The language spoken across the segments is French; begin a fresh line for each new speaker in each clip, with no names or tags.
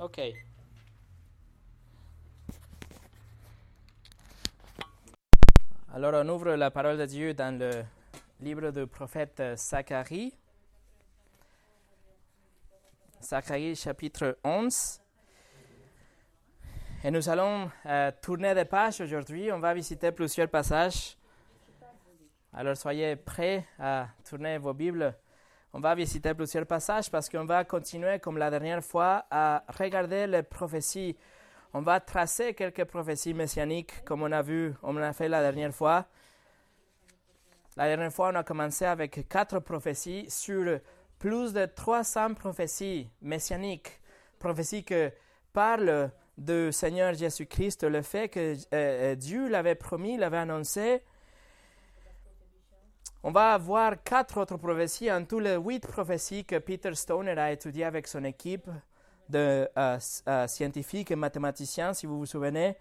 Ok. Alors on ouvre la parole de Dieu dans le livre du prophète Zacharie. Zacharie chapitre 11. Et nous allons euh, tourner des pages aujourd'hui. On va visiter plusieurs passages. Alors soyez prêts à tourner vos Bibles. On va visiter plusieurs passages parce qu'on va continuer comme la dernière fois à regarder les prophéties. On va tracer quelques prophéties messianiques comme on a vu, on a fait la dernière fois. La dernière fois, on a commencé avec quatre prophéties sur plus de 300 prophéties messianiques, prophéties que parlent du Seigneur Jésus-Christ, le fait que euh, Dieu l'avait promis, l'avait annoncé. On va avoir quatre autres prophéties, en tout les huit prophéties que Peter Stoner a étudiées avec son équipe de euh, euh, scientifiques et mathématiciens, si vous vous souvenez.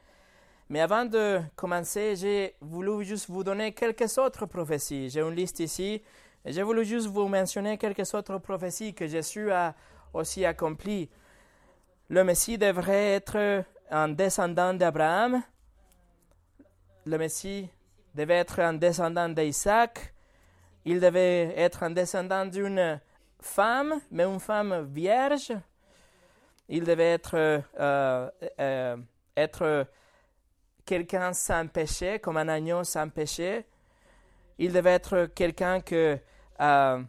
Mais avant de commencer, j'ai voulu juste vous donner quelques autres prophéties. J'ai une liste ici. J'ai voulu juste vous mentionner quelques autres prophéties que Jésus a aussi accomplies. Le Messie devrait être un descendant d'Abraham. Le Messie devait être un descendant d'Isaac. Il devait être un descendant d'une femme, mais une femme vierge. Il devait être, euh, euh, être quelqu'un sans péché, comme un agneau sans péché. Il devait être quelqu'un qui euh,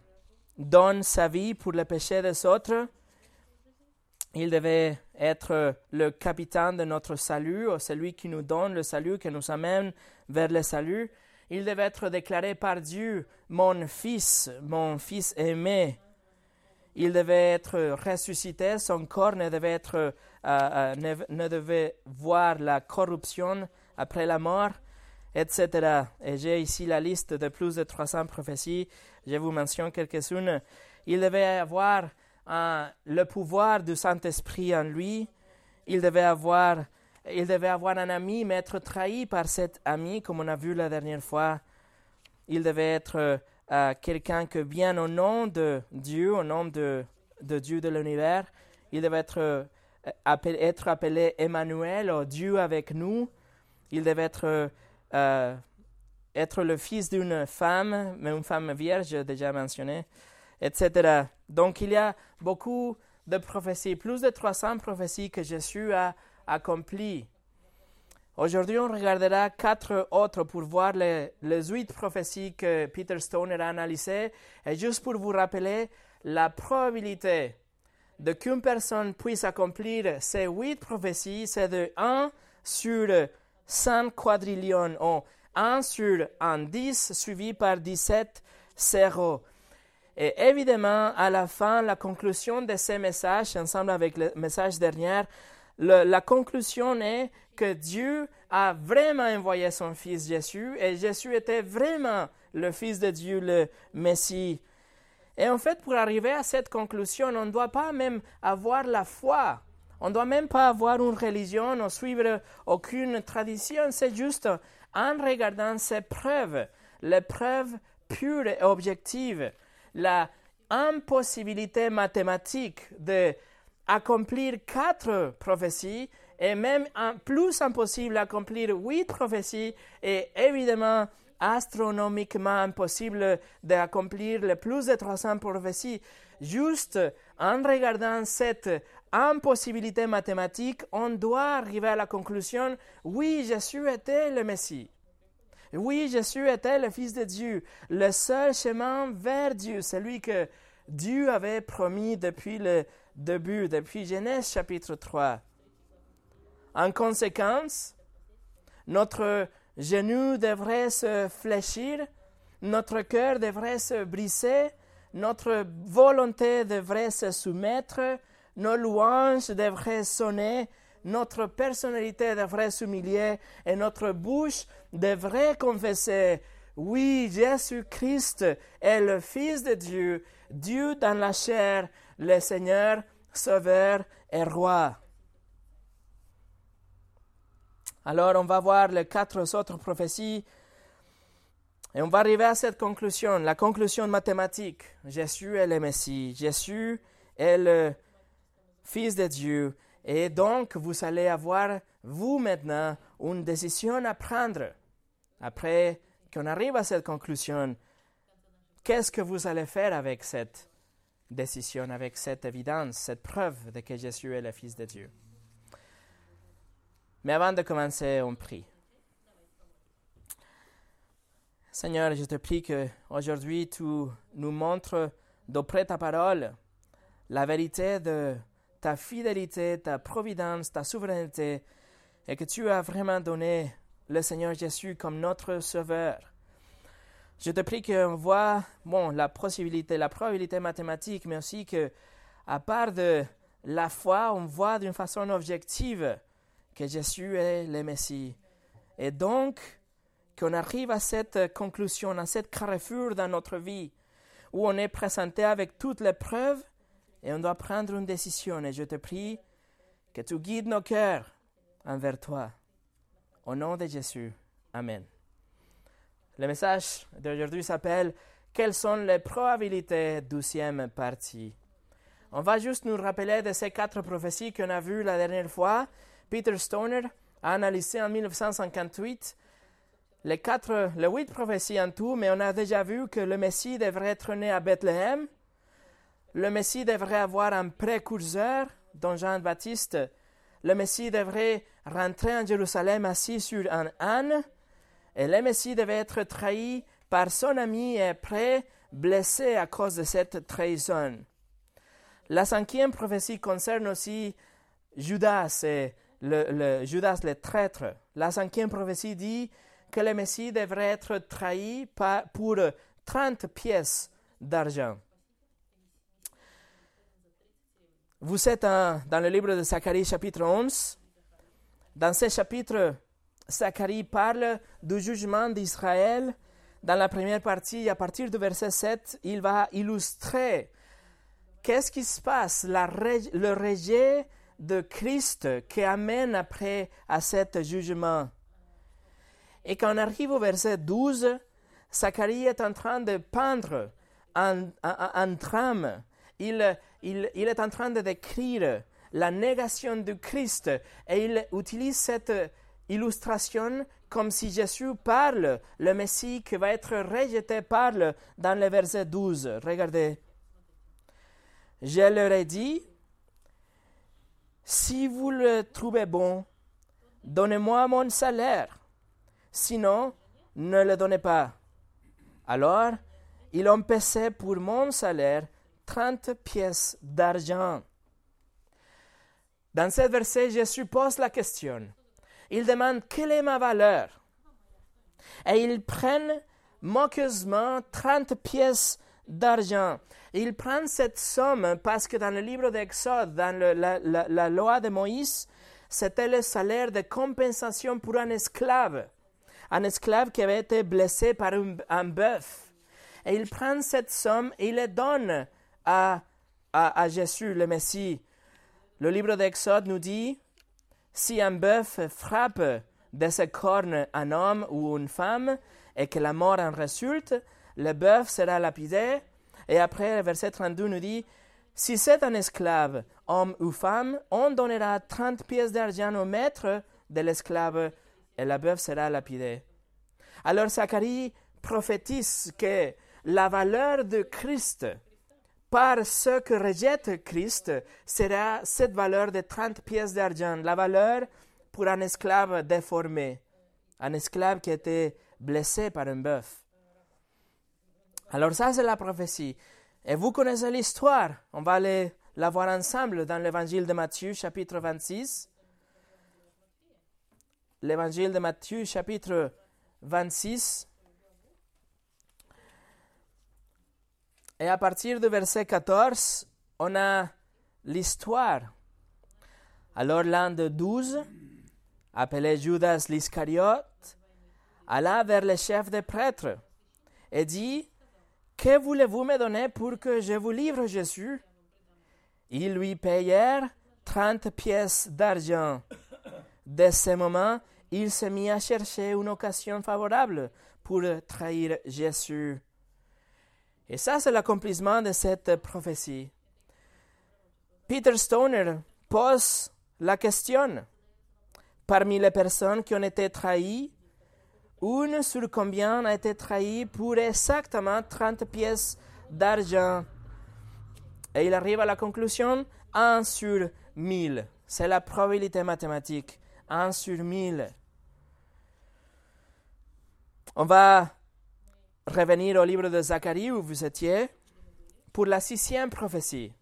donne sa vie pour le péché des autres. Il devait être le capitaine de notre salut, celui qui nous donne le salut, qui nous amène vers le salut. Il devait être déclaré par Dieu mon fils, mon fils aimé. Il devait être ressuscité, son corps ne devait, être, euh, euh, ne, devait voir la corruption après la mort, etc. Et j'ai ici la liste de plus de 300 prophéties. Je vous mentionne quelques-unes. Il devait avoir euh, le pouvoir du Saint-Esprit en lui. Il devait avoir il devait avoir un ami, mais être trahi par cet ami, comme on a vu la dernière fois. Il devait être euh, quelqu'un qui vient au nom de Dieu, au nom de, de Dieu de l'univers. Il devait être, euh, appelé, être appelé Emmanuel, ou Dieu avec nous. Il devait être, euh, être le fils d'une femme, mais une femme vierge, déjà mentionné, etc. Donc il y a beaucoup de prophéties, plus de 300 prophéties que Jésus a accompli. Aujourd'hui, on regardera quatre autres pour voir les, huit prophéties que Peter Stoner a analysées et juste pour vous rappeler la probabilité de qu'une personne puisse accomplir ces huit prophéties, c'est de 1 sur 100 quadrillions ou 1 sur un 10 suivi par 17 zéros. Et évidemment, à la fin, la conclusion de ces messages, ensemble avec le message dernier, la conclusion est que Dieu a vraiment envoyé son Fils Jésus et Jésus était vraiment le Fils de Dieu, le Messie. Et en fait, pour arriver à cette conclusion, on ne doit pas même avoir la foi. On ne doit même pas avoir une religion ou suivre aucune tradition. C'est juste en regardant ces preuves, les preuves pures et objectives, la impossibilité mathématique de accomplir quatre prophéties et même un, plus impossible d'accomplir huit prophéties et évidemment astronomiquement impossible d'accomplir le plus de 300 prophéties. Juste en regardant cette impossibilité mathématique, on doit arriver à la conclusion, oui, Jésus était le Messie. Oui, Jésus était le Fils de Dieu, le seul chemin vers Dieu, celui que Dieu avait promis depuis le début, depuis Genèse chapitre 3. En conséquence, notre genou devrait se fléchir, notre cœur devrait se briser, notre volonté devrait se soumettre, nos louanges devraient sonner, notre personnalité devrait s'humilier et notre bouche devrait confesser oui, Jésus-Christ est le Fils de Dieu, Dieu dans la chair, le Seigneur, Sauveur et Roi. Alors, on va voir les quatre autres prophéties et on va arriver à cette conclusion, la conclusion mathématique. Jésus est le Messie, Jésus est le Fils de Dieu Et donc, vous allez avoir, vous maintenant, une décision à prendre. Après qu'on arrive à cette conclusion, qu'est-ce que vous allez faire avec cette décision, avec cette évidence, cette preuve de que Jésus est le Fils de Dieu? Mais avant de commencer, on prie. Seigneur, je te prie que aujourd'hui tu nous montres d'après ta parole la vérité de ta fidélité, ta providence, ta souveraineté, et que tu as vraiment donné le Seigneur Jésus comme notre Sauveur. Je te prie qu'on voit, bon, la possibilité, la probabilité mathématique, mais aussi que, à part de la foi, on voit d'une façon objective que Jésus est le Messie. Et donc, qu'on arrive à cette conclusion, à cette carrefour dans notre vie, où on est présenté avec toutes les preuves et on doit prendre une décision. Et je te prie que tu guides nos cœurs envers toi. Au nom de Jésus. Amen. Le message d'aujourd'hui s'appelle Quelles sont les probabilités douzième partie? On va juste nous rappeler de ces quatre prophéties qu'on a vues la dernière fois. Peter Stoner a analysé en 1958 les quatre, les huit prophéties en tout, mais on a déjà vu que le Messie devrait être né à Bethléem, le Messie devrait avoir un précurseur, dont Jean-Baptiste. Le Messie devrait rentrer en Jérusalem assis sur un âne. Et le Messie devait être trahi par son ami et après blessé à cause de cette trahison. La cinquième prophétie concerne aussi Judas et le, Judas le traître. La cinquième prophétie dit que le Messie devrait être trahi pour 30 pièces d'argent. Vous êtes dans le livre de Zacharie chapitre 11. Dans ce chapitre, Zacharie parle du jugement d'Israël. Dans la première partie, à partir du verset 7, il va illustrer qu'est-ce qui se passe, le rejet de Christ qui amène après à cet jugement. Et quand on arrive au verset 12, Zacharie est en train de peindre un trame il, il, il est en train de décrire la négation du Christ et il utilise cette illustration comme si Jésus parle, le Messie qui va être rejeté parle dans le verset 12. Regardez. Je leur ai dit, si vous le trouvez bon, donnez-moi mon salaire, sinon ne le donnez pas. Alors, ils ont pour mon salaire 30 pièces d'argent. Dans ce verset, Jésus pose la question. Il demande quelle est ma valeur? Et ils prennent moqueusement 30 pièces d'argent. Ils prennent cette somme parce que dans le livre d'Exode, dans la, loi de Moïse, c'était le salaire de compensation pour un esclave. Un esclave qui avait été blessé par un, bœuf. Et ils prennent cette somme et ils le donnent à, à, Jésus, le Messie. Le livre d'Exode nous dit, si un bœuf frappe de ses cornes un homme ou une femme et que la mort en résulte, le bœuf sera lapidé. Et après, le verset 32 nous dit, si c'est un esclave, homme ou femme, on donnera 30 pièces d'argent au maître de l'esclave et le bœuf sera lapidé. Alors Zacharie prophétise que la valeur de Christ par ceux que rejette Christ sera cette valeur de 30 pièces d'argent, la valeur pour un esclave déformé, un esclave qui était blessé par un bœuf. Alors ça, c'est la prophétie. Et vous connaissez l'histoire. On va aller la voir ensemble dans l'évangile de Matthieu, chapitre 26. L'évangile de Matthieu, chapitre 26. Et à partir du verset 14, on a l'histoire. Alors l'un de douze, appelé Judas l'Iscariote, alla vers le chef des prêtres et dit Que voulez-vous me donner pour que je vous livre Jésus? Ils lui payèrent trente pièces d'argent. Dès ce moment, il se mit à chercher une occasion favorable pour trahir Jésus. Et ça, c'est l'accomplissement de cette prophétie. Peter Stoner pose la question. Parmi les personnes qui ont été trahies, une sur combien a été trahie pour exactement 30 pièces d'argent. Et il arrive à la conclusion 1 sur 1000. C'est la probabilité mathématique. 1 sur 1000. On va revenir au livre de Zacharie où vous étiez pour la sixième prophétie.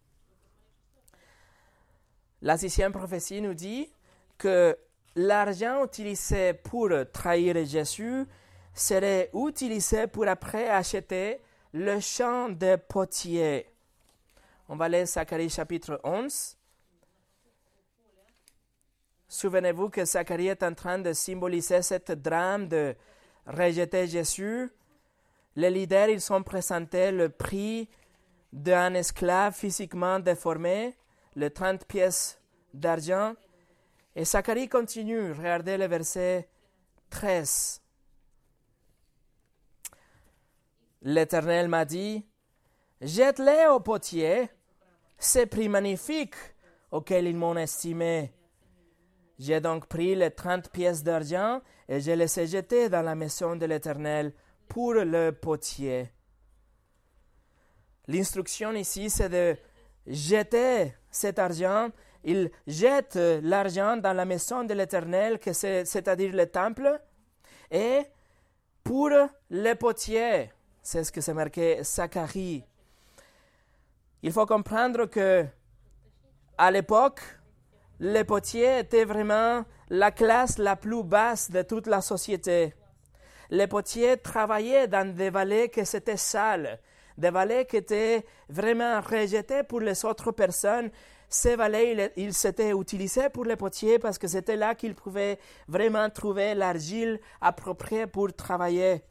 La sixième prophétie nous dit que l'argent utilisé pour trahir Jésus serait utilisé pour après acheter le champ de potiers. On va lire Zacharie chapitre 11. Souvenez-vous que Zacharie est en train de symboliser cette drame de rejeter Jésus. Les leaders, ils sont présentés le prix d'un esclave physiquement déformé, les 30 pièces d'argent. Et Zacharie continue, regardez le verset 13. L'Éternel m'a dit, jette-les au potier, c'est prix magnifique auquel ils m'ont estimé. J'ai donc pris les trente pièces d'argent et je les ai jetées dans la maison de l'Éternel pour le potier. L'instruction ici, c'est de jeter cet argent. Il jette l'argent dans la maison de l'Éternel, c'est-à-dire le temple, et pour le potier. C'est ce que c'est marqué Zacharie. Il faut comprendre que à l'époque, les potiers étaient vraiment la classe la plus basse de toute la société. Les potiers travaillaient dans des vallées qui étaient sales, des vallées qui étaient vraiment rejetées pour les autres personnes. Ces vallées, ils s'étaient utilisés pour les potiers parce que c'était là qu'ils pouvaient vraiment trouver l'argile appropriée pour travailler.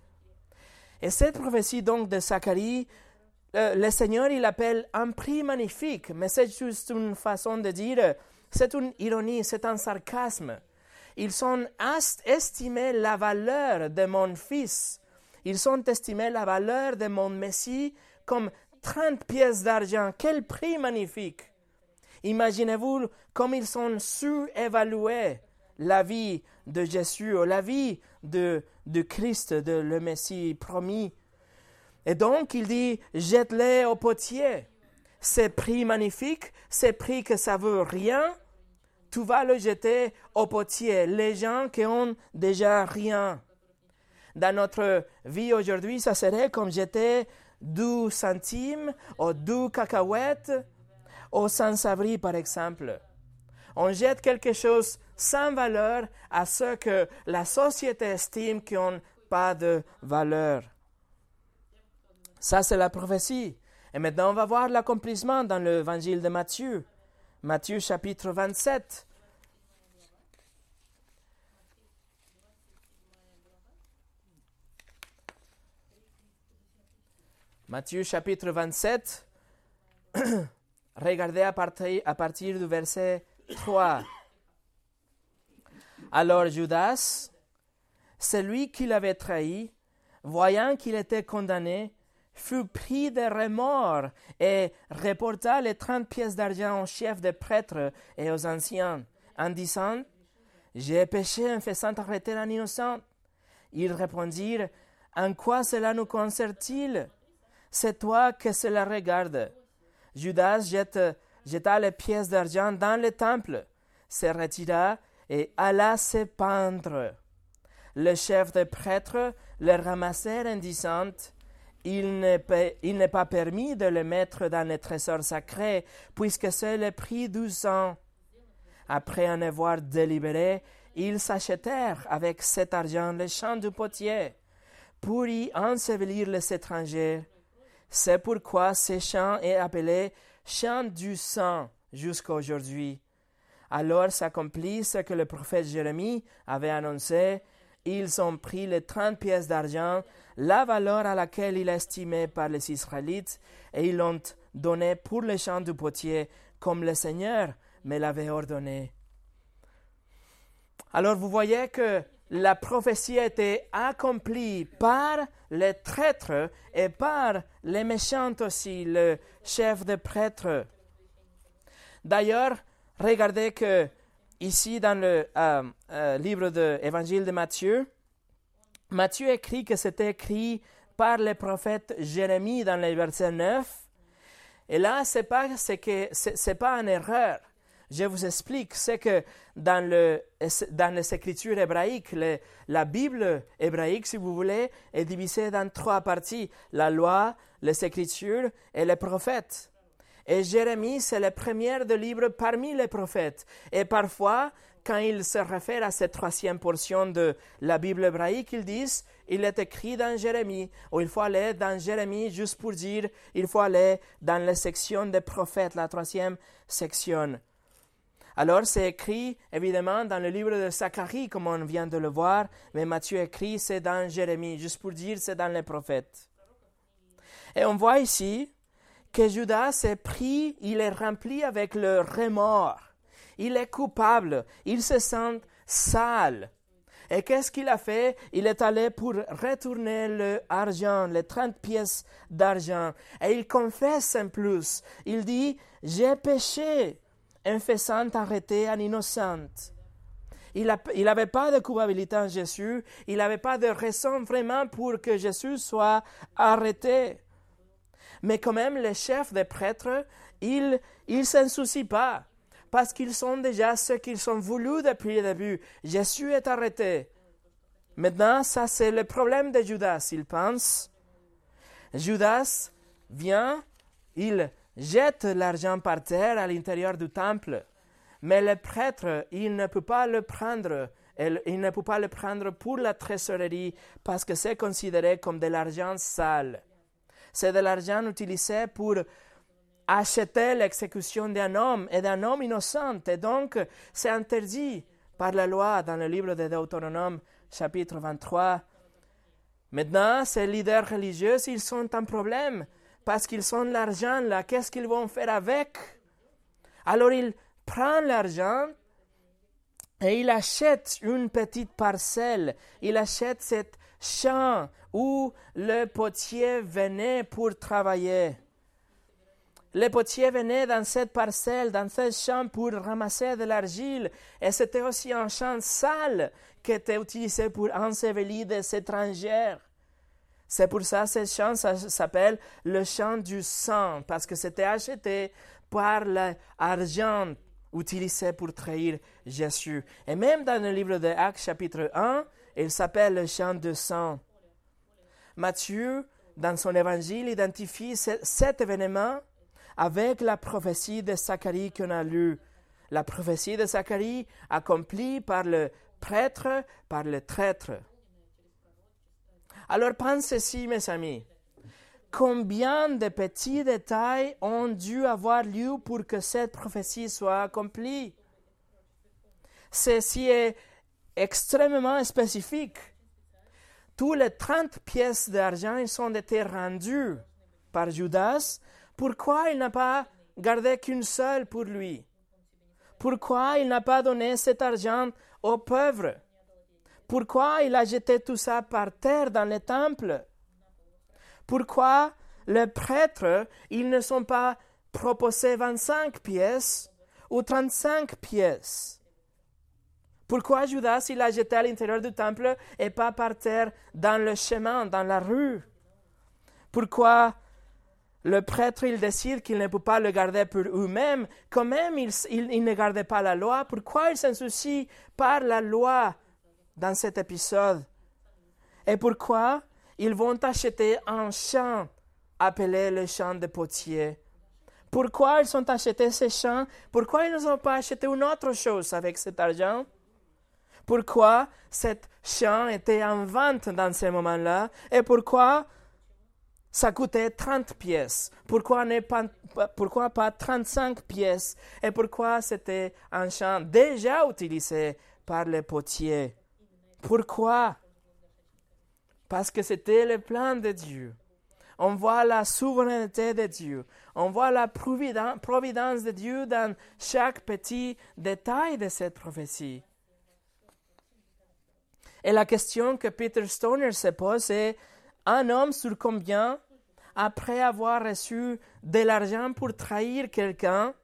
Et cette prophétie donc de Zacharie, euh, le Seigneur il appelle un prix magnifique, mais c'est juste une façon de dire, c'est une ironie, c'est un sarcasme. Ils ont estimé la valeur de mon fils. Ils ont estimé la valeur de mon Messie comme 30 pièces d'argent. Quel prix magnifique! Imaginez-vous comme ils ont su évaluer la vie de Jésus, la vie de, Christ, de le Messie promis. Et donc il dit, jette-les au potier. C'est prix magnifique, c'est prix que ça veut rien, tu vas le jeter au potier, les gens qui ont déjà rien. Dans notre vie aujourd'hui, ça serait comme jeter 12 centimes ou 12 cacahuètes au sans-abri, par exemple. On jette quelque chose sans valeur à ceux que la société estime qui n'ont pas de valeur. Ça, c'est la prophétie. Et maintenant, on va voir l'accomplissement dans l'évangile de Matthieu. Matthieu chapitre 27. Matthieu chapitre 27. Regardez à partir, à partir du verset 3. Alors Judas, celui qui l'avait trahi, voyant qu'il était condamné, fut pris de remords et reporta les trente pièces d'argent au chef des prêtres et aux anciens, en disant J'ai péché en faisant arrêter un innocent. Ils répondirent En quoi cela nous concerne-t-il? C'est toi que cela regarde. Judas jeta les pièces d'argent dans le temple, se retira et alla se pendre. Le chef des prêtres le ramassèrent en disant il n'est pas permis de le mettre dans le trésor sacré, puisque c'est le prix du sang. Après en avoir délibéré, ils s'achetèrent avec cet argent le champ du potier, pour y ensevelir les étrangers. C'est pourquoi ce champ est appelé champ du sang jusqu'à aujourd'hui. Alors s'accomplit ce que le prophète Jérémie avait annoncé. Ils ont pris les trente pièces d'argent, la valeur à laquelle il estimait par les Israélites, et ils l'ont donné pour le champ du potier, comme le Seigneur me l'avait ordonné. Alors vous voyez que la prophétie a été accomplie par les traîtres et par les méchants aussi, le chef de prêtres. D'ailleurs, regardez que ici dans le euh, euh, livre de l'Évangile de Matthieu, Matthieu écrit que c'était écrit par le prophète Jérémie dans le verset 9. Et là, c'est pas, c'est que, pas une erreur. Je vous explique, c'est que dans, le, dans les écritures hébraïques, la Bible hébraïque, si vous voulez, est divisée dans trois parties, la loi, les écritures et les prophètes. Et Jérémie, c'est le premier de livre parmi les prophètes. Et parfois, quand il se réfère à cette troisième portion de la Bible hébraïque, ils disent il est écrit dans Jérémie, ou il faut aller dans Jérémie juste pour dire il faut aller dans la section des prophètes, la troisième section. Alors c'est écrit évidemment dans le livre de Zacharie, comme on vient de le voir, mais Matthieu écrit c'est dans Jérémie, juste pour dire c'est dans les prophètes. Et on voit ici que Judas est pris, il est rempli avec le remords. Il est coupable, il se sent sale. Et qu'est-ce qu'il a fait? Il est allé pour retourner l'argent, les 30 pièces d'argent. Et il confesse en plus. Il dit, j'ai péché en faisant arrêter un innocent. Il n'avait pas de culpabilité en Jésus. Il n'avait pas de raison vraiment pour que Jésus soit arrêté. Mais quand même, les chefs des prêtres, ils ne s'en soucient pas, parce qu'ils sont déjà ce qu'ils ont voulu depuis le début. Jésus est arrêté. Maintenant, ça c'est le problème de Judas. Il pense, Judas vient, il jette l'argent par terre à l'intérieur du temple, mais le prêtre, il ne peut pas le prendre. Il ne peut pas le prendre pour la trésorerie parce que c'est considéré comme de l'argent sale c'est de l'argent utilisé pour acheter l'exécution d'un homme et d'un homme innocent. Et donc, c'est interdit par la loi dans le livre de Deutéronome, chapitre 23. Maintenant, ces leaders religieux, ils sont un problème parce qu'ils ont l'argent là. Qu'est-ce qu'ils vont faire avec? Alors, ils prennent l'argent et ils achètent une petite parcelle. Ils achètent cette champ où le potier venait pour travailler. Le potier venait dans cette parcelle, dans ce champ pour ramasser de l'argile, et c'était aussi un champ sale qui était utilisé pour ensevelir des étrangers. C'est pour ça que ce champ s'appelle le champ du sang, parce que c'était acheté par l'argent utilisé pour trahir Jésus. Et même dans le livre de Actes chapitre 1, il s'appelle le chant de sang. Matthieu, dans son évangile, identifie cet événement avec la prophétie de Zacharie qu'on a lue. La prophétie de Zacharie accomplie par le prêtre, par le traître. Alors pensez-y, mes amis. Combien de petits détails ont dû avoir lieu pour que cette prophétie soit accomplie? Ceci est extrêmement spécifique. Tous les 30 pièces d'argent ont été rendues par Judas. Pourquoi il n'a pas gardé qu'une seule pour lui? Pourquoi il n'a pas donné cet argent aux pauvres? Pourquoi il a jeté tout ça par terre dans le temple Pourquoi les prêtres, ils ne sont pas proposés 25 pièces ou 35 pièces? Pourquoi Judas il a jeté à l'intérieur du temple et pas par terre dans le chemin, dans la rue? Pourquoi le prêtre il décide qu'il ne peut pas le garder pour eux-mêmes? Quand même il, il, ne gardait pas la loi. Pourquoi il s'en soucie par la loi? Dans cet épisode. Et pourquoi ils vont acheter un champ appelé le champ de potier? Pourquoi ils ont acheté ces champs? Pourquoi ils n'ont pas acheté une autre chose avec cet argent? Pourquoi cette champ était en vente dans ce moment-là et pourquoi ça coûtait 30 pièces? Pourquoi, pas, pourquoi pas 35 pièces? Et pourquoi c'était un champ déjà utilisé par les potiers? Pourquoi? Parce que c'était le plan de Dieu. On voit la souveraineté de Dieu. On voit la providence de Dieu dans chaque petit détail de cette prophétie. Et la question que Peter Stoner se pose est un homme sur combien, après avoir reçu de l'argent pour trahir quelqu'un,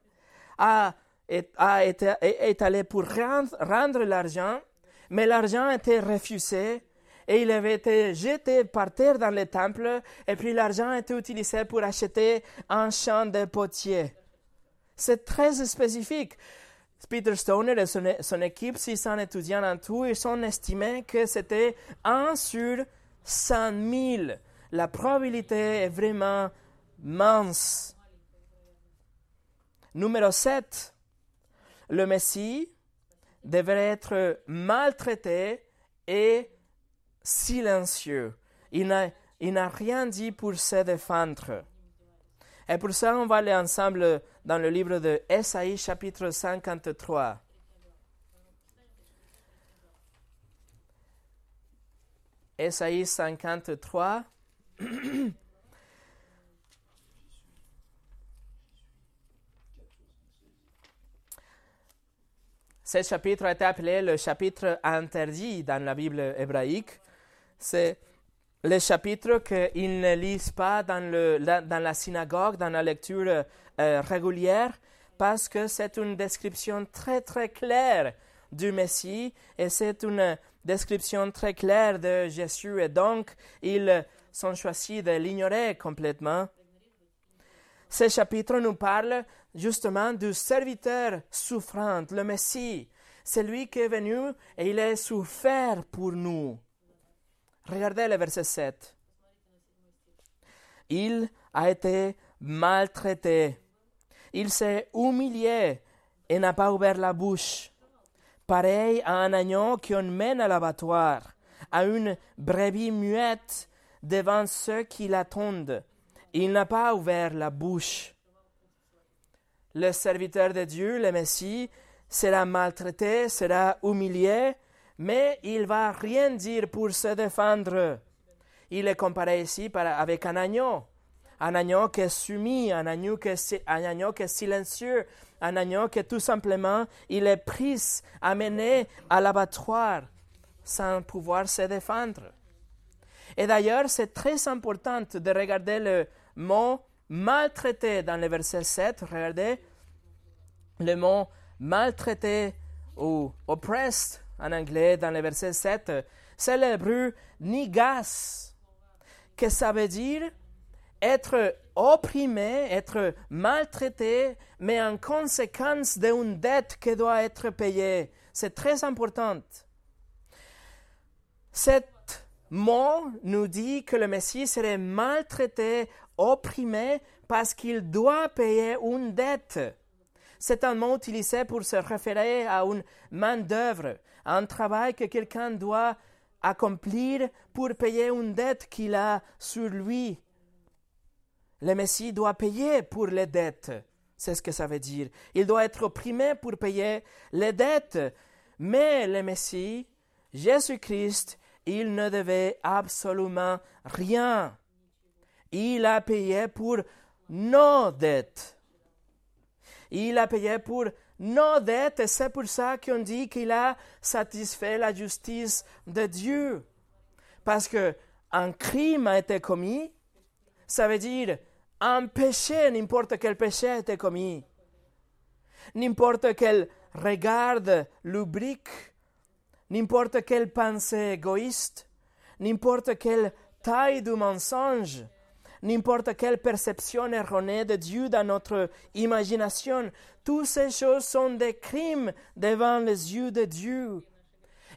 a est, allé pour rendre l'argent, mais l'argent été refusé et il avait été jeté par terre dans le temple, et puis l'argent été utilisé pour acheter un champ de potier. C'est très spécifique. Peter Stoner et son, son, équipe, 600 étudiants en tout, ils ont estimé que c'était 1 sur 100 000. La probabilité est vraiment mince. Numéro 7. Le Messie devrait être maltraité et silencieux. Il n'a rien dit pour se défendre. Et pour ça, on va aller ensemble dans le livre de Esaïe chapitre 53. Esaïe 53. Ce chapitre été appelé le chapitre interdit dans la Bible hébraïque. C'est le chapitre qu'ils ne lisent pas dans, la synagogue, dans la lecture euh, régulière, parce que c'est une description très très claire du Messie et c'est une description très claire de Jésus et donc ils sont choisis de l'ignorer complètement. Ce chapitre nous parle justement du serviteur souffrant, le Messie. C'est lui qui est venu et il est souffert pour nous. Regardez le verset 7. Il a été maltraité. Il s'est humilié et n'a pas ouvert la bouche. Pareil à un agneau qu'on mène à l'abattoir, à une brebis muette devant ceux qui l'attendent. Il n'a pas ouvert la bouche. Le serviteur de Dieu, le Messie, sera maltraité, sera humilié, mais il va rien dire pour se défendre. Il est comparé ici avec un agneau, un agneau qui est soumis, un agneau qui est, un agneau qui est silencieux, un agneau qui tout simplement il est pris, amené à l'abattoir sans pouvoir se défendre. Et d'ailleurs, c'est très important de regarder le mot maltraité dans le verset 7. Regardez le mot maltraité ou oppressed en anglais dans le verset 7, c'est l'hébreu nigas, que ça veut dire? Être opprimé, être maltraité, mais en conséquence d'une dette qui doit être payée. C'est très important. Cet mot nous dit que le Messie serait maltraité, opprimé, parce qu'il doit payer une dette. C'est un mot utilisé pour se référer à une main-d'œuvre, un travail que quelqu'un doit accomplir pour payer une dette qu'il a sur lui. Le Messie doit payer pour les dettes. C'est ce que ça veut dire. Il doit être opprimé pour payer les dettes. Mais le Messie, Jésus-Christ, il ne devait absolument rien. Il a payé pour nos dettes. Il a payé pour nos dettes et c'est pour ça qu'on dit qu'il a satisfait la justice de Dieu. Parce que un crime a été commis, ça veut dire un péché, n'importe quel péché a été commis. N'importe quel regard lubrique, n'importe quelle pensée égoïste, n'importe quelle taille du mensonge, n'importe quelle perception erronée de Dieu dans notre imagination. Toutes ces choses sont des crimes devant les yeux de Dieu.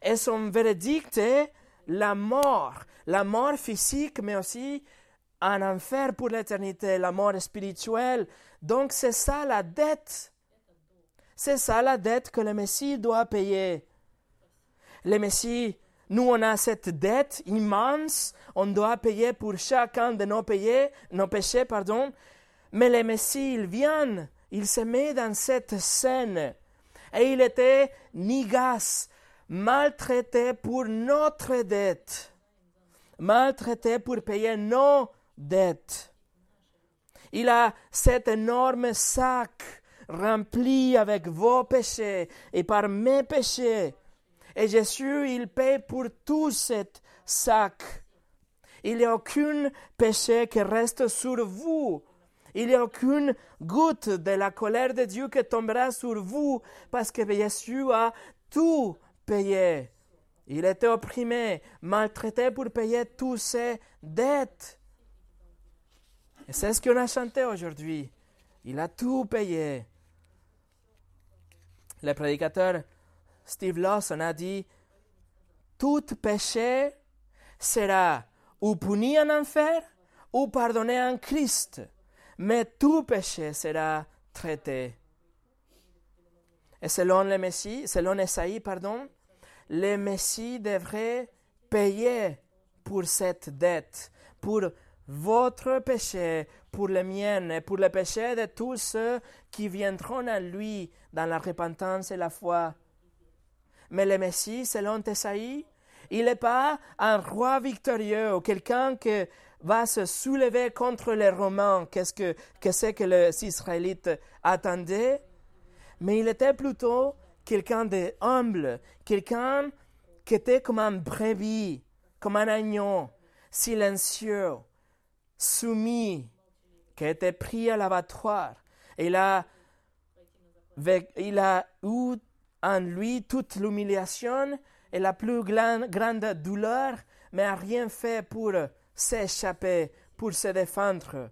Et son verdict la mort, la mort physique, mais aussi un enfer pour l'éternité, la mort spirituelle. Donc c'est ça la dette. C'est ça la dette que le Messie doit payer. Le Messie nous, on a cette dette immense, on doit payer pour chacun de nos, nos péchés, pardon. Mais le Messie, il vient, il se met dans cette scène. Et il était nigas, maltraité pour notre dette, maltraité pour payer nos dettes. Il a cet énorme sac rempli avec vos péchés et par mes péchés. Et Jésus, il paie pour tout ce sac. Il n'y a aucun péché qui reste sur vous. Il n'y a aucune goutte de la colère de Dieu qui tombera sur vous parce que Jésus a tout payé. Il était opprimé, maltraité pour payer toutes ses dettes. Et c'est ce qu'on a chanté aujourd'hui. Il a tout payé. Le prédicateur Steve Lawson a dit Tout péché sera ou puni en enfer ou pardonné en Christ, mais tout péché sera traité. Et selon le Messie, selon Esaïe, pardon, le Messie devrait payer pour cette dette, pour votre péché, pour le mien et pour le péché de tous ceux qui viendront à lui dans la repentance et la foi. Mais le Messie, selon Esaïe, il n'est pas un roi victorieux ou quelqu'un qui va se soulever contre les Romains, qu'est-ce que, que les Israélites attendaient, mais il était plutôt quelqu'un de humble, quelqu'un qui était comme un brebis, comme un agneau, silencieux, soumis, qui était pris à l'abattoir. Il a, il a eu en lui toute l'humiliation et la plus grande douleur, mais n'a rien fait pour s'échapper, pour se défendre.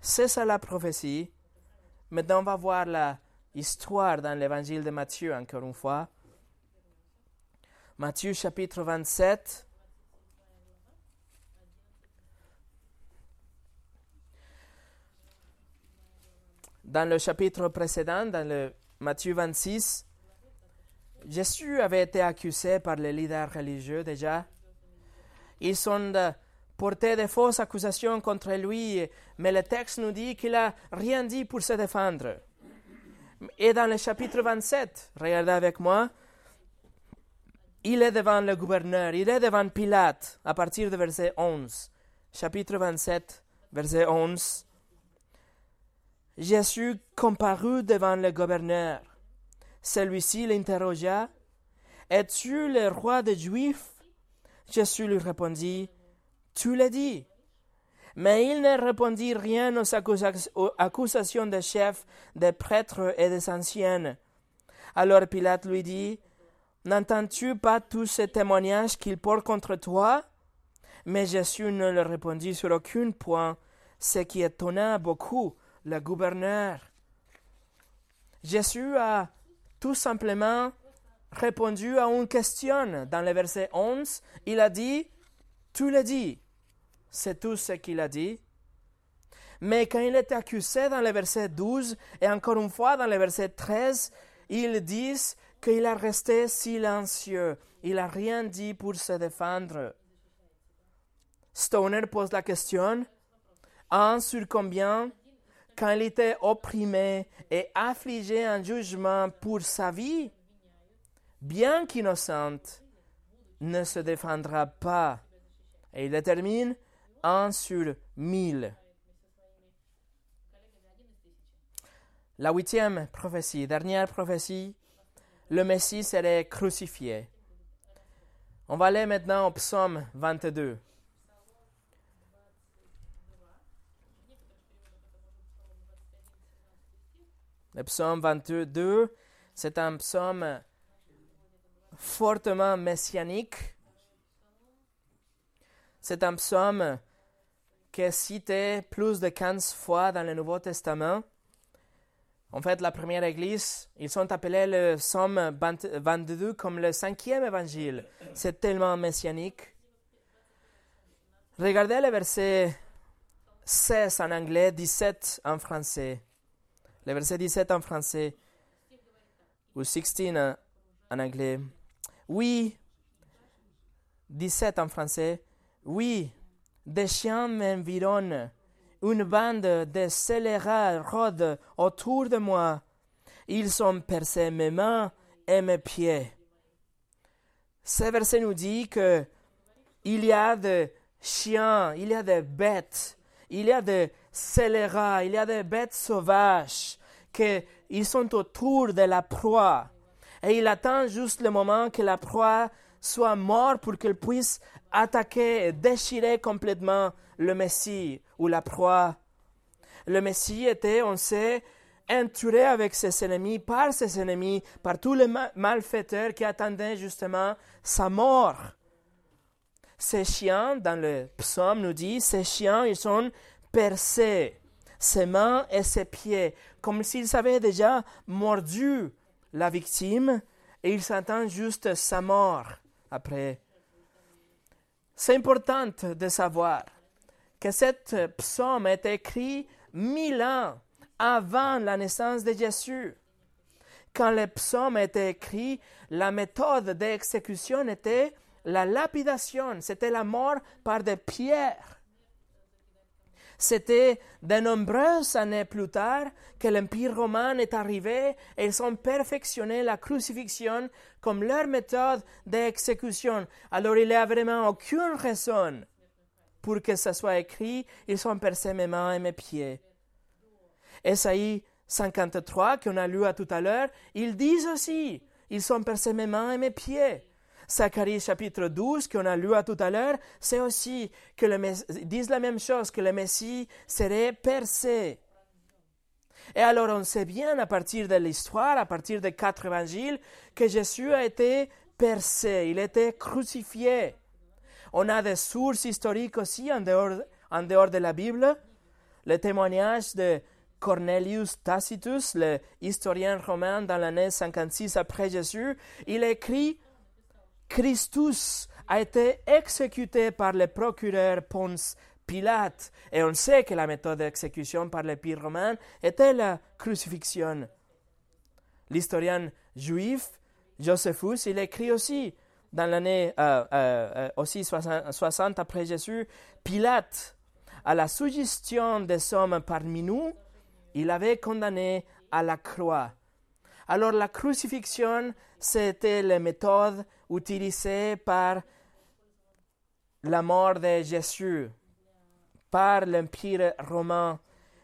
C'est ça la prophétie. Maintenant, on va voir la histoire dans l'évangile de Matthieu, encore une fois. Matthieu chapitre 27. Dans le chapitre précédent, dans le Matthieu 26, Jésus avait été accusé par les leaders religieux déjà. Ils ont porté de fausses accusations contre lui, mais le texte nous dit qu'il n'a rien dit pour se défendre. Et dans le chapitre 27, regardez avec moi, il est devant le gouverneur, il est devant Pilate, à partir de verset 11. Chapitre 27, verset 11. Jésus comparut devant le gouverneur. Celui-ci l'interrogea Es-tu le roi des Juifs? Jésus lui répondit Tu l'as dit. Mais il ne répondit rien aux, accusations des chefs, des prêtres et des anciens. Alors Pilate lui dit N'entends-tu pas tous ces témoignages qu'il porte contre toi? Mais Jésus ne le répondit sur aucun point, ce qui étonna beaucoup le gouverneur. Jésus a tout simplement répondu à une question. Dans le verset 11, il a dit, tu l'as dit. C'est tout ce qu'il a dit. Mais quand il est accusé dans le verset 12 et encore une fois dans le verset 13, ils disent qu'il a resté silencieux. Il n'a rien dit pour se défendre. Stoner pose la question, un sur combien quand il était opprimé et affligé en jugement pour sa vie, bien qu'innocente, ne se défendra pas. Et il détermine un sur mille. La huitième prophétie, dernière prophétie, le Messie serait crucifié. On va aller maintenant au psaume 22. Le psaume 22, c'est un psaume fortement messianique. C'est un psaume qui est cité plus de 15 fois dans le Nouveau Testament. En fait, la première église, ils ont appelé le psaume 22 comme le cinquième évangile. C'est tellement messianique. Regardez le verset 16 en anglais, 17 en français. Le verset 17 en français ou 16 en, anglais. Oui, 17 en français. Oui, des chiens m'environnent. Une bande de scélérats rôde autour de moi. Ils ont percé mes mains et mes pieds. Ce verset nous dit que il y a des chiens, il y a des bêtes, il y a des scélérats, il y a des bêtes sauvages qu'ils sont autour de la proie. Et il attend juste le moment que la proie soit morte pour qu'il puisse attaquer et déchirer complètement le Messie ou la proie. le Messie était, on sait, entouré avec ses ennemis, par ses ennemis, par tous les malfaiteurs qui attendaient justement sa mort. Ces chiens, dans le psaume, nous dit, ces chiens, ils sont percés, ses mains et ses pieds, comme s'ils avaient déjà mordu la victime et ils s'attendent juste sa mort après. C'est important de savoir que cette psaume est écrit mille ans avant la naissance de Jésus. Quand le psaume était écrit, la méthode d'exécution était la lapidation, c'était la mort par des pierres. C'était de nombreuses années plus tard que l'Empire romain est arrivé et ils ont perfectionné la crucifixion comme leur méthode d'exécution. Alors il n'y a vraiment aucune raison pour que ça soit écrit, ils sont percés mes mains et mes pieds. Esaïe 53, qu'on a lu à tout à l'heure, ils disent aussi, ils sont percés mes mains et mes pieds. Zacharie chapitre 12, qu'on a lu à tout à l'heure, c'est aussi que le disent la même chose, que le Messie serait percé. Et alors on sait bien à partir de l'histoire, à partir des quatre évangiles, que Jésus a été percé, il a été crucifié. On a des sources historiques aussi en dehors, de la Bible. Le témoignage de Cornelius Tacitus, le historien romain dans l'année 56 après Jésus, il écrit Christus a été exécuté par le procureur Ponce Pilate. Et on sait que la méthode d'exécution par l'Empire romain était la crucifixion. L'historien juif Josephus, il écrit aussi dans l'année euh, euh, euh, aussi 60 après Jésus, Pilate, à la suggestion des hommes parmi nous, il avait condamné à la croix. Alors la crucifixion, c'était la méthode utilisée par la mort de Jésus, par l'Empire romain.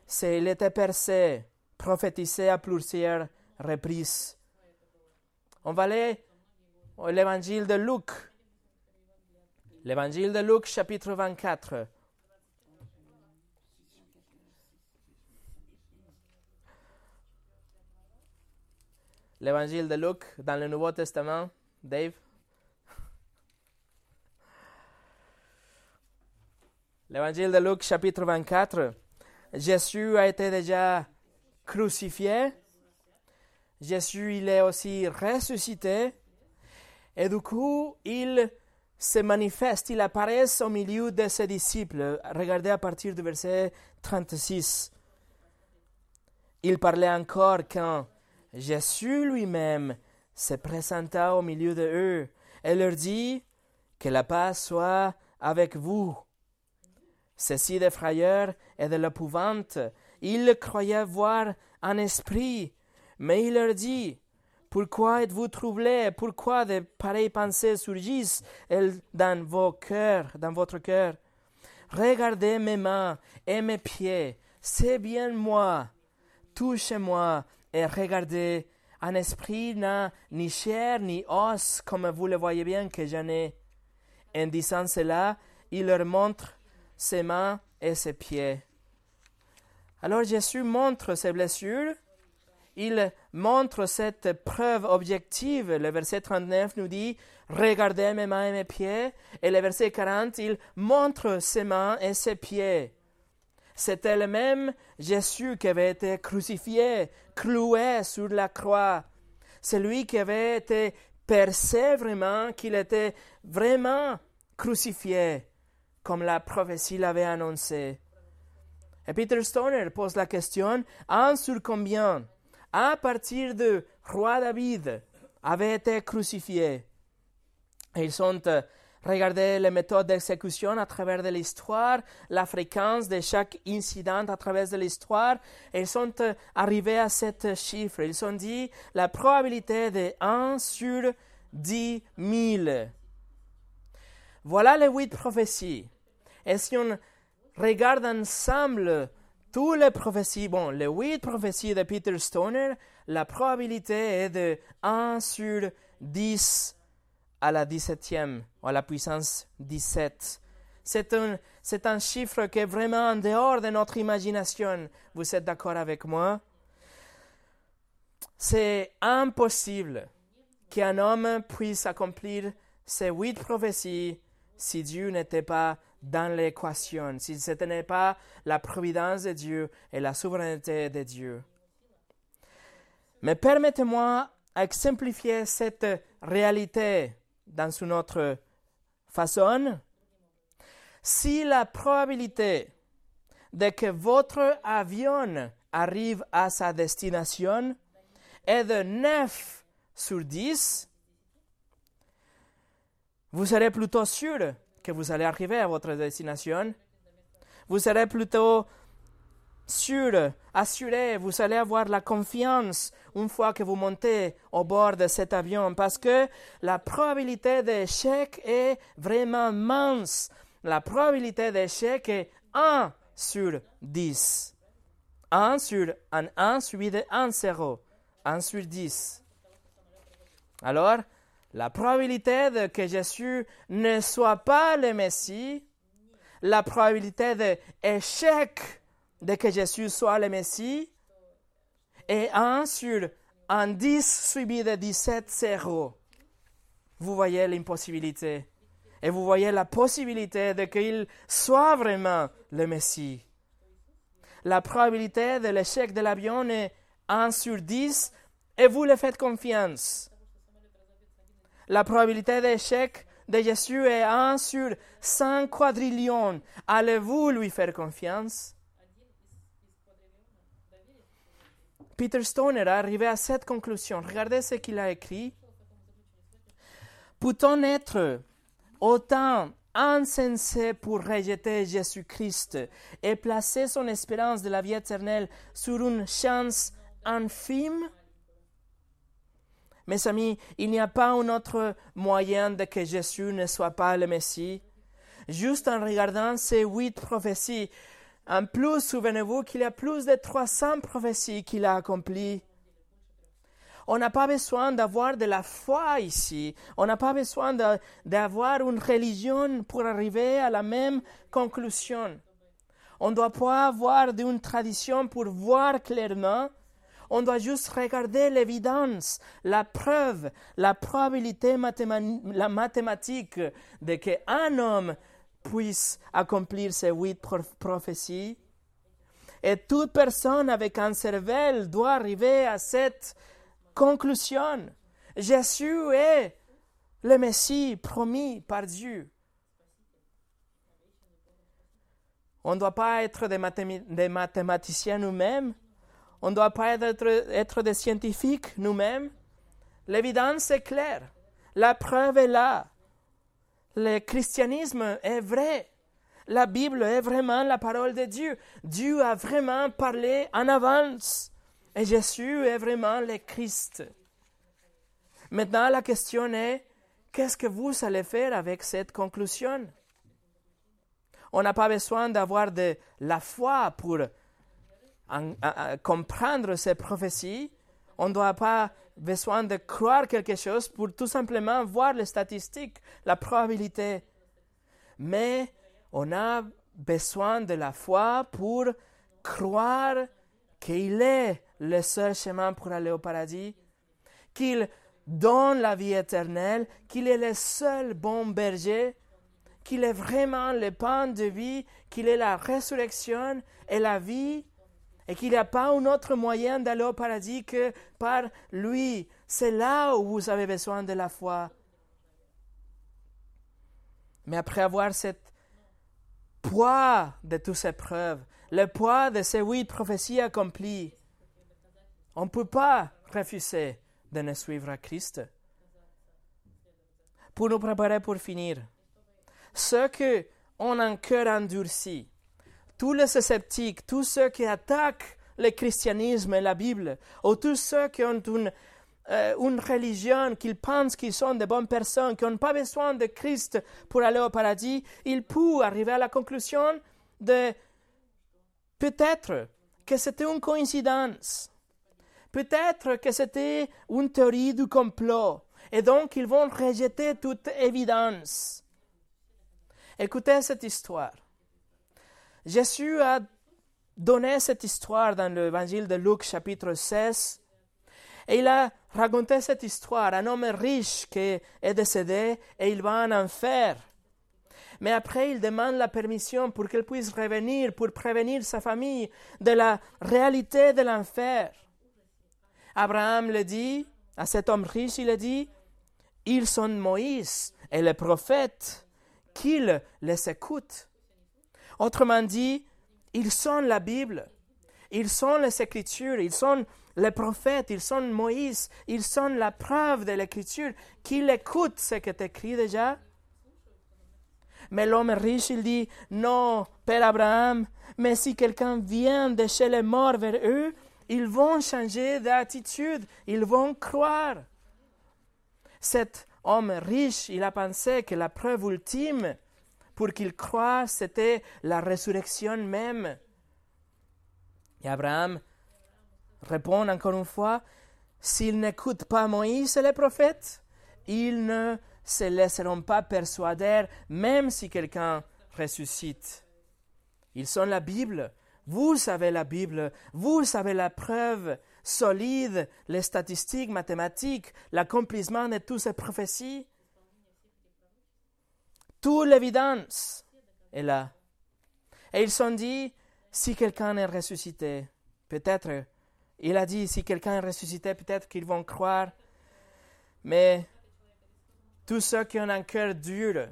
C'est, était percé, prophétisé à plusieurs reprises. On va aller l'évangile de Luc. L'évangile de Luc, chapitre 24. L'évangile de Luc dans le Nouveau Testament, Dave? L'évangile de Luc, chapitre 24. Jésus a été déjà crucifié. Jésus, il est aussi ressuscité. Et du coup, il se manifeste, il apparaît au milieu de ses disciples. Regardez à partir du verset 36. Il parlait encore quand Jésus lui-même se présenta au milieu de eux et leur dit Que la paix soit avec vous. Ceci de frayeur et de l'épouvante, ils croyaient voir un esprit, mais il leur dit pourquoi êtes-vous troublés? Pourquoi de pareilles pensées surgissent dans vos cœurs, dans votre cœur? Regardez mes mains et mes pieds, c'est bien moi. Touchez-moi et regardez. Un esprit n'a ni chair ni os, comme vous le voyez bien que j'en ai. En disant cela, il leur montre ses mains et ses pieds. Alors Jésus montre ses blessures il montre cette preuve objective. Le verset 39 nous dit Regardez mes mains et mes pieds. Et le verset 40, il montre ses mains et ses pieds. C'était le même Jésus qui avait été crucifié, cloué sur la croix. Celui qui avait été percé vraiment, qu'il était vraiment crucifié, comme la prophétie l'avait annoncé. Et Peter Stoner pose la question, un sur combien à partir de roi David, avait été crucifié. Ils ont regardé les méthodes d'exécution à travers de l'histoire, la fréquence de chaque incident à travers de l'histoire, et ils sont arrivés à ce chiffre. Ils ont dit la probabilité de 1 sur 10 000. Voilà les huit prophéties. Et si on regarde ensemble toutes les prophéties, bon, les huit prophéties de Peter Stoner, la probabilité est de 1 sur 10 à la 17e, ou à la puissance 17. C'est un, c'est un chiffre qui est vraiment en dehors de notre imagination. Vous êtes d'accord avec moi? C'est impossible qu'un homme puisse accomplir ces huit prophéties si Dieu n'était pas dans l'équation, si ce n'était pas la providence de Dieu et la souveraineté de Dieu. Mais permettez-moi d'exemplifier cette réalité dans une autre façon. Si la probabilité de que votre avion arrive à sa destination est de 9 sur 10, vous serez plutôt sûr que vous allez arriver à votre destination? Vous serez plutôt sûr, assuré, vous allez avoir la confiance une fois que vous montez au bord de cet avion? Parce que la probabilité d'échec est vraiment mince. La probabilité d'échec est 1 sur 10. 1 sur un 1 suivi de 1 0. 1 sur 10. Alors, la probabilité de que Jésus ne soit pas le Messie, la probabilité d'échec de que Jésus soit le Messie est 1 sur un 10 suivi de 17 0. Vous voyez l'impossibilité. Et vous voyez la possibilité de qu'il soit vraiment le Messie. La probabilité de l'échec de l'avion est 1 sur 10 et vous le faites confiance. La probabilité d'échec de Jésus est 1 sur 100 quadrillions. Allez-vous lui faire confiance? Peter Stone est arrivé à cette conclusion. Regardez ce qu'il a écrit. Peut-on être autant insensé pour rejeter Jésus-Christ et placer son espérance de la vie éternelle sur une chance infime? Mes amis, il n'y a pas un autre moyen de que Jésus ne soit pas le Messie. Juste en regardant ces huit prophéties, en plus, souvenez-vous qu'il y a plus de 300 prophéties qu'il a accomplies. On n'a pas besoin d'avoir de la foi ici. On n'a pas besoin d'avoir une religion pour arriver à la même conclusion. On ne doit pas avoir d'une tradition pour voir clairement on doit juste regarder l'évidence, la preuve, la probabilité la mathématique de qu'un homme puisse accomplir ces huit prophéties. Et toute personne avec un cerveau doit arriver à cette conclusion. Jésus est le Messie promis par Dieu. On ne doit pas être des mathématiciens nous-mêmes, on ne doit pas être, être des scientifiques nous-mêmes. L'évidence est claire. La preuve est là. Le christianisme est vrai. La Bible est vraiment la parole de Dieu. Dieu a vraiment parlé en avance. Et Jésus est vraiment le Christ. Maintenant, la question est, qu'est-ce que vous allez faire avec cette conclusion? On n'a pas besoin d'avoir de la foi pour à, comprendre ces prophéties, on ne doit pas besoin de croire quelque chose pour tout simplement voir les statistiques, la probabilité. Mais on a besoin de la foi pour croire qu'il est le seul chemin pour aller au paradis, qu'il donne la vie éternelle, qu'il est le seul bon berger, qu'il est vraiment le pain de vie, qu'il est la résurrection et la vie, et qu'il n'y a pas un autre moyen d'aller au paradis que par lui. C'est là où vous avez besoin de la foi. Mais après avoir ce poids de toutes ces preuves, le poids de ces huit prophéties accomplies, on ne peut pas refuser de ne suivre à Christ. Pour nous préparer pour finir, ceux qui ont un cœur endurci, tous les sceptiques, tous ceux qui attaquent le christianisme et la Bible, ou tous ceux qui ont une, euh, une religion, qu'ils pensent qu'ils sont de bonnes personnes, qui n'ont pas besoin de Christ pour aller au paradis, ils peuvent arriver à la conclusion de peut-être que c'était une coïncidence, peut-être que c'était une théorie du complot, et donc ils vont rejeter toute évidence. Écoutez cette histoire. Jésus a donné cette histoire dans l'évangile de Luc chapitre 16 et il a raconté cette histoire. Un homme riche qui est décédé et il va en enfer. Mais après, il demande la permission pour qu'il puisse revenir, pour prévenir sa famille de la réalité de l'enfer. Abraham le dit, à cet homme riche, il a dit, ils sont Moïse et les prophètes, qu'ils les écoutent. Autrement dit, ils sont la Bible, ils sont les Écritures, ils sont les prophètes, ils sont Moïse, ils sont la preuve de l'Écriture, qu'ils écoutent ce qui est écrit déjà. Mais l'homme riche, il dit, non, Père Abraham, mais si quelqu'un vient de chez les morts vers eux, ils vont changer d'attitude, ils vont croire. Cet homme riche, il a pensé que la preuve ultime pour qu'il croie, c'était la résurrection même. Et Abraham répond encore une fois, s'ils n'écoutent pas Moïse et les prophètes, ils ne se laisseront pas persuader, même si quelqu'un ressuscite. Ils sont la Bible. Vous savez la Bible. Vous savez la preuve solide, les statistiques mathématiques, l'accomplissement de toutes ces prophéties. Toute l'évidence est là. Et ils sont dit, si quelqu'un est ressuscité, peut-être, il a dit, si quelqu'un est ressuscité, peut-être qu'ils vont croire. Mais tous ceux qui ont un cœur dur,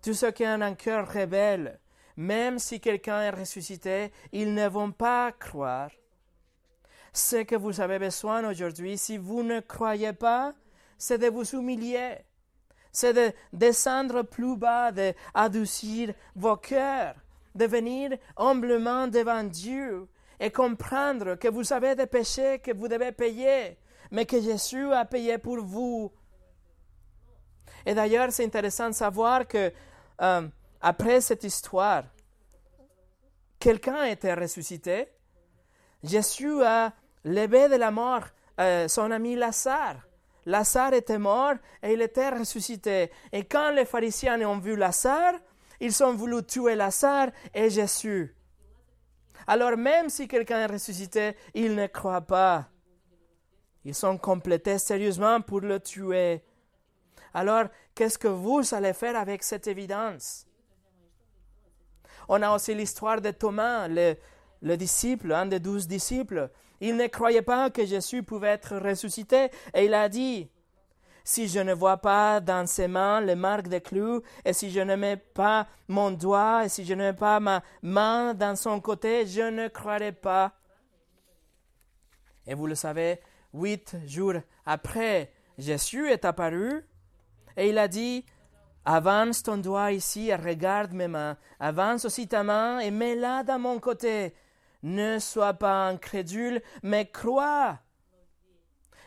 tous ceux qui ont un cœur rebelle, même si quelqu'un est ressuscité, ils ne vont pas croire. Ce que vous avez besoin aujourd'hui, si vous ne croyez pas, c'est de vous humilier, c'est de descendre plus bas, d'adoucir vos cœurs, de venir humblement devant Dieu et comprendre que vous avez des péchés que vous devez payer, mais que Jésus a payé pour vous et d'ailleurs, c'est intéressant de savoir que euh, après cette histoire, quelqu'un a été ressuscité. Jésus a levé de la mort euh, son ami Lazare. Lazare était mort et il était ressuscité. Et quand les pharisiens ont vu Lazare, ils ont voulu tuer Lazare et Jésus. Alors même si quelqu'un est ressuscité, ils ne croient pas. Ils sont complétés sérieusement pour le tuer. Alors, qu'est-ce que vous allez faire avec cette évidence? On a aussi l'histoire de Thomas, le, disciple, un des douze disciples. Il ne croyait pas que Jésus pouvait être ressuscité et il a dit, si je ne vois pas dans ses mains les marques de clous, et si je ne mets pas mon doigt, et si je ne mets pas ma main dans son côté, je ne croirai pas. Et vous le savez, huit jours après, Jésus est apparu et il a dit, avance ton doigt ici et regarde mes mains. Avance aussi ta main et mets-la dans mon côté. Ne sois pas incrédule, mais crois.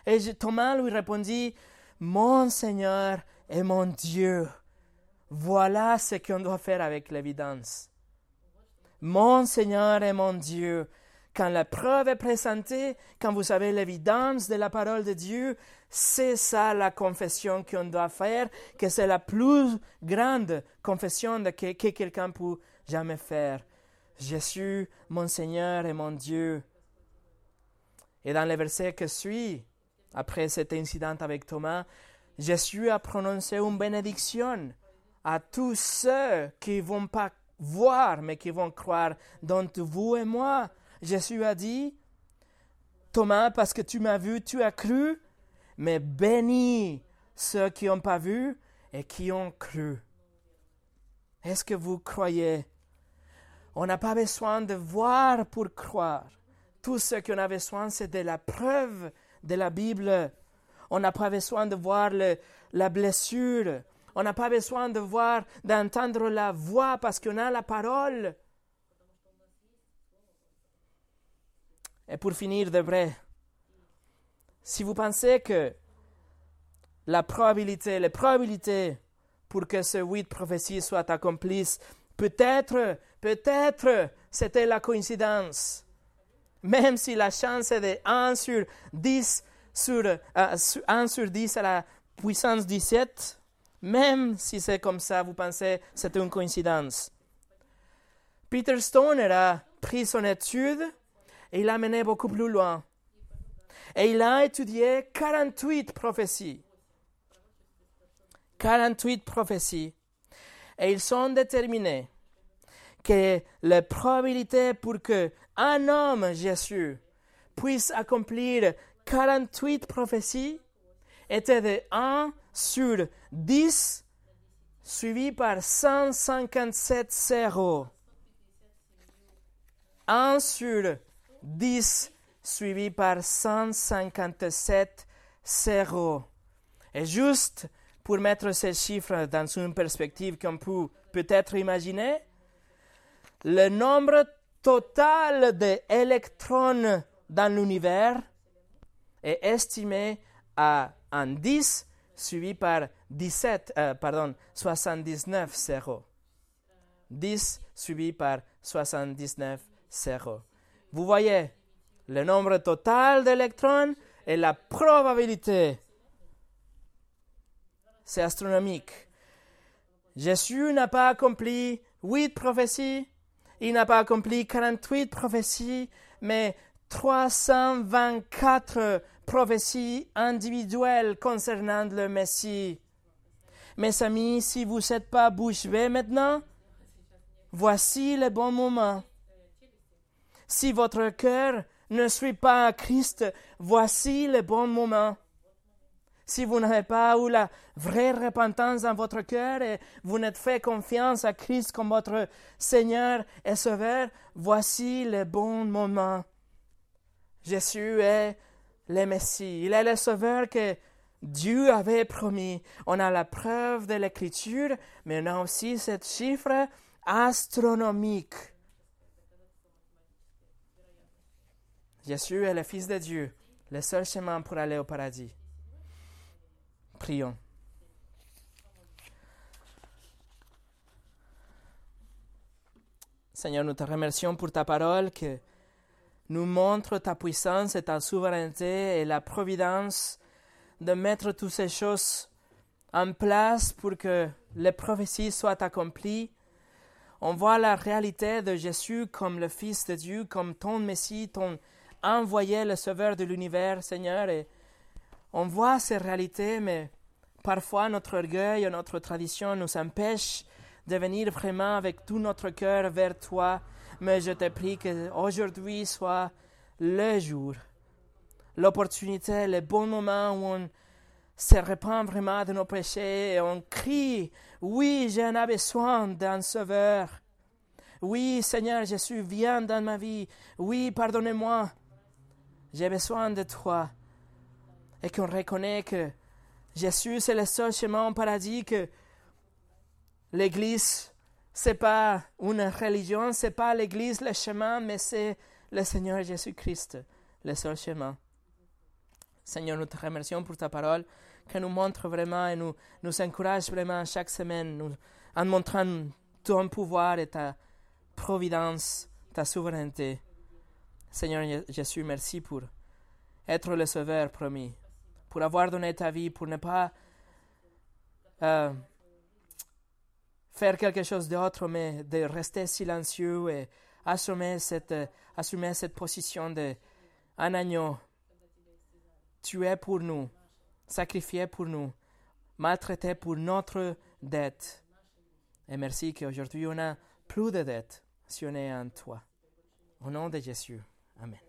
Et Thomas lui répondit, Mon Seigneur et mon Dieu. Voilà ce qu'on doit faire avec l'évidence. Mon Seigneur et mon Dieu. Quand la preuve est présentée, quand vous avez l'évidence de la parole de Dieu, c'est ça la confession qu'on doit faire, que c'est la plus grande confession que, que quelqu'un peut jamais faire. Jésus, mon Seigneur et mon Dieu. Et dans le verset qui suit, après cet incident avec Thomas, Jésus a prononcé une bénédiction à tous ceux qui ne vont pas voir, mais qui vont croire, dont vous et moi. Jésus a dit, Thomas, parce que tu m'as vu, tu as cru, mais bénis ceux qui n'ont pas vu et qui ont cru. Est-ce que vous croyez On n'a pas besoin de voir pour croire. Tout ce qu'on a besoin, c'est de la preuve de la Bible. On n'a pas besoin de voir la blessure. On n'a pas besoin de voir, d'entendre la voix parce qu'on a la parole. Et pour finir de vrai, si vous pensez que la probabilité, les probabilités pour que ce huit prophéties soient accomplies, peut-être, peut-être, c'était la coïncidence. Même si la chance est de 1 sur 10 sur, 1 euh, sur 10 à la puissance 17, Même si c'est comme ça, vous pensez que c'est une coïncidence. Peter Stone a pris son étude et il a mené beaucoup plus loin. Et il a étudié 48 prophéties. 48 prophéties. Et ils sont déterminés que la probabilité pour que un homme, Jésus, puisse accomplir 48 prophéties était de 1 sur 10, suivi par 157 zéros. 1 sur 10, suivi par 157 zéros. Et juste pour mettre ces chiffres dans une perspective qu'on peut peut-être imaginer, le nombre total d'électrons dans l'univers est estimé à un 10 suivi par 17, euh, pardon, 79 zéros. 10 suivi par 79 zéros. Vous voyez, le nombre total d'électrons et la probabilité. C'est astronomique. Jésus n'a pas accompli huit prophéties, il n'a pas accompli 48 prophéties, mais 324 prophéties individuelles concernant le Messie. Mes amis, si vous n'êtes pas bouche maintenant, voici le bon moment. Si votre cœur ne suit pas Christ, voici le bon moment. Si vous n'avez pas eu la vraie repentance dans votre cœur et vous n'êtes fait confiance à Christ comme votre Seigneur et Sauveur, voici le bon moment. Jésus est le Messie. Il est le Sauveur que Dieu avait promis. On a la preuve de l'Écriture, mais on a aussi ce chiffre astronomique. Jésus est le Fils de Dieu, le seul chemin pour aller au paradis. Prions. Seigneur, nous te remercions pour ta parole que nous montre ta puissance et ta souveraineté et la providence de mettre toutes ces choses en place pour que les prophéties soient accomplies. On voit la réalité de Jésus comme le Fils de Dieu, comme ton Messie, ton envoyé, le Sauveur de l'univers, Seigneur. Et on voit ces réalités, mais parfois notre orgueil et notre tradition nous empêchent de venir vraiment avec tout notre cœur vers toi mais je te prie qu'aujourd'hui soit le jour, l'opportunité, le bon moment où on se répand vraiment de nos péchés et on crie, oui, j'en ai besoin d'un sauveur. Oui, Seigneur Jésus, viens dans ma vie. Oui, pardonnez-moi. J'ai besoin de toi. Et qu'on reconnaît que Jésus, c'est le seul chemin au paradis, que l'Église c'est pas une religion, c'est pas l'Église le chemin, mais c'est le Seigneur Jésus-Christ, le seul chemin. Seigneur, nous te remercions pour ta parole, qui nous montre vraiment et nous, nous encourage vraiment chaque semaine en montrant ton pouvoir et ta providence, ta souveraineté. Seigneur Jésus, merci pour être le Sauveur promis, pour avoir donné ta vie, pour ne pas euh, faire quelque chose d'autre, mais de rester silencieux et assumer cette, assumer cette position de un agneau tué pour nous, sacrifié pour nous, maltraité pour notre dette. Et merci qu'aujourd'hui on a plus de dette si on est en toi. Au nom de Jésus. Amen.